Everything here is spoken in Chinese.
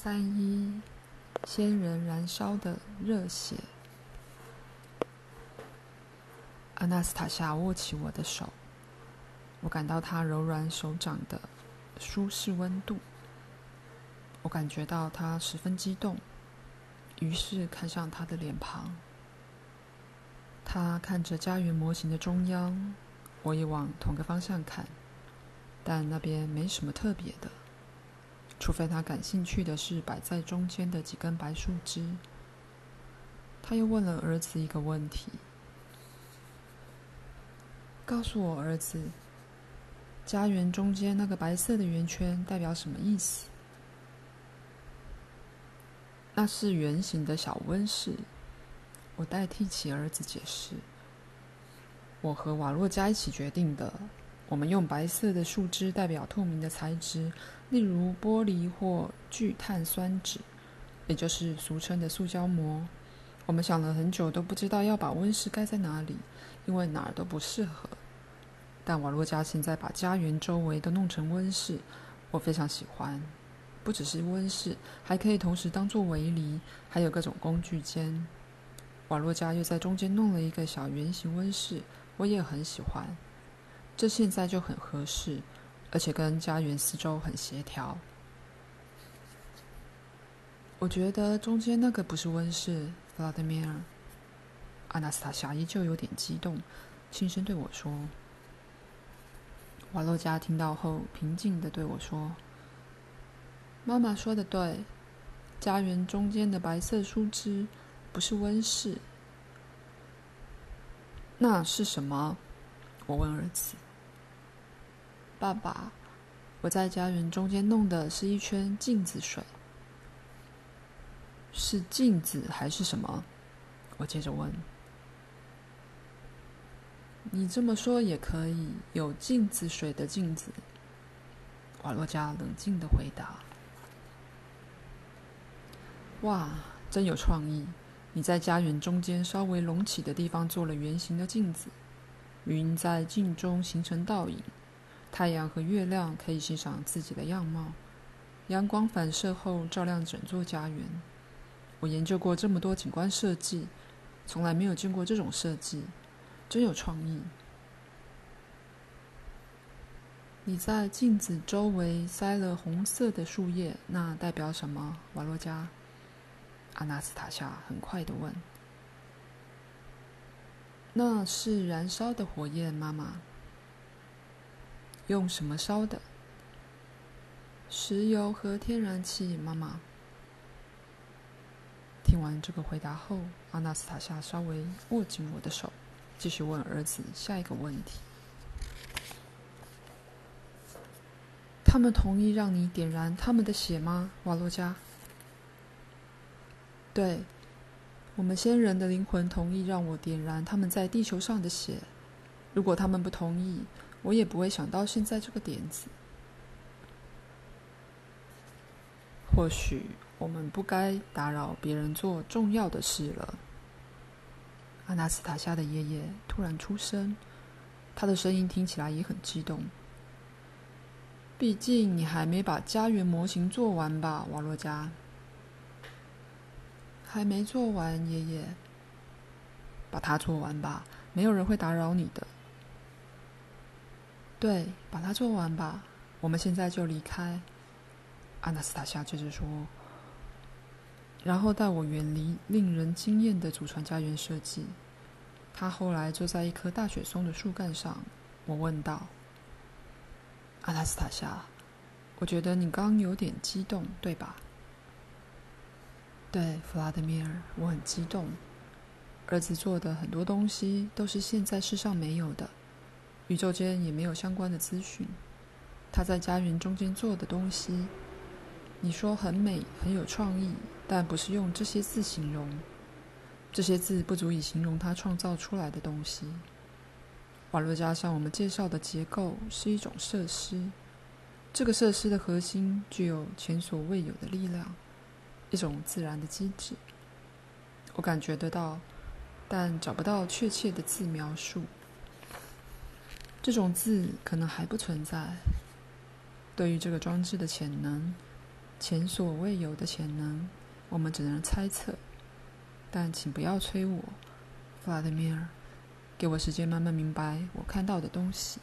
三一，仙人燃烧的热血。阿纳斯塔夏握起我的手，我感到她柔软手掌的舒适温度。我感觉到她十分激动，于是看向她的脸庞。她看着家园模型的中央，我也往同个方向看，但那边没什么特别的。除非他感兴趣的是摆在中间的几根白树枝。他又问了儿子一个问题：“告诉我，儿子，家园中间那个白色的圆圈代表什么意思？”“那是圆形的小温室。”我代替其儿子解释：“我和瓦洛加一起决定的。我们用白色的树枝代表透明的材质。”例如玻璃或聚碳酸酯，也就是俗称的塑胶膜。我们想了很久，都不知道要把温室盖在哪里，因为哪儿都不适合。但瓦洛加现在把家园周围都弄成温室，我非常喜欢。不只是温室，还可以同时当做围篱，还有各种工具间。瓦洛加又在中间弄了一个小圆形温室，我也很喜欢。这现在就很合适。而且跟家园四周很协调。我觉得中间那个不是温室，弗拉德米尔。阿纳斯塔夏依旧有点激动，轻声对我说：“瓦洛加听到后，平静的对我说：‘妈妈说的对，家园中间的白色树枝不是温室，那是什么？’我问儿子。”爸爸，我在家园中间弄的是一圈镜子水，是镜子还是什么？我接着问。你这么说也可以，有镜子水的镜子。瓦洛加冷静的回答。哇，真有创意！你在家园中间稍微隆起的地方做了圆形的镜子，云在镜中形成倒影。太阳和月亮可以欣赏自己的样貌，阳光反射后照亮整座家园。我研究过这么多景观设计，从来没有见过这种设计，真有创意。你在镜子周围塞了红色的树叶，那代表什么？瓦洛加，阿纳斯塔夏很快地问。那是燃烧的火焰，妈妈。用什么烧的？石油和天然气，妈妈。听完这个回答后，阿纳斯塔夏稍微握紧我的手，继续问儿子下一个问题。他们同意让你点燃他们的血吗，瓦洛加？对，我们先人的灵魂同意让我点燃他们在地球上的血。如果他们不同意，我也不会想到现在这个点子。或许我们不该打扰别人做重要的事了。阿纳斯塔夏的爷爷突然出声，他的声音听起来也很激动。毕竟你还没把家园模型做完吧，瓦洛加？还没做完，爷爷。把它做完吧，没有人会打扰你的。对，把它做完吧。我们现在就离开。阿纳斯塔夏接着说，然后带我远离令人惊艳的祖传家园设计。他后来坐在一棵大雪松的树干上。我问道：“阿纳斯塔夏，我觉得你刚有点激动，对吧？”“对，弗拉德米尔，我很激动。儿子做的很多东西都是现在世上没有的。”宇宙间也没有相关的资讯。他在家园中间做的东西，你说很美，很有创意，但不是用这些字形容。这些字不足以形容他创造出来的东西。瓦洛加向我们介绍的结构是一种设施，这个设施的核心具有前所未有的力量，一种自然的机制。我感觉得到，但找不到确切的字描述。这种字可能还不存在。对于这个装置的潜能，前所未有的潜能，我们只能猜测。但请不要催我，弗拉德米尔，给我时间慢慢明白我看到的东西。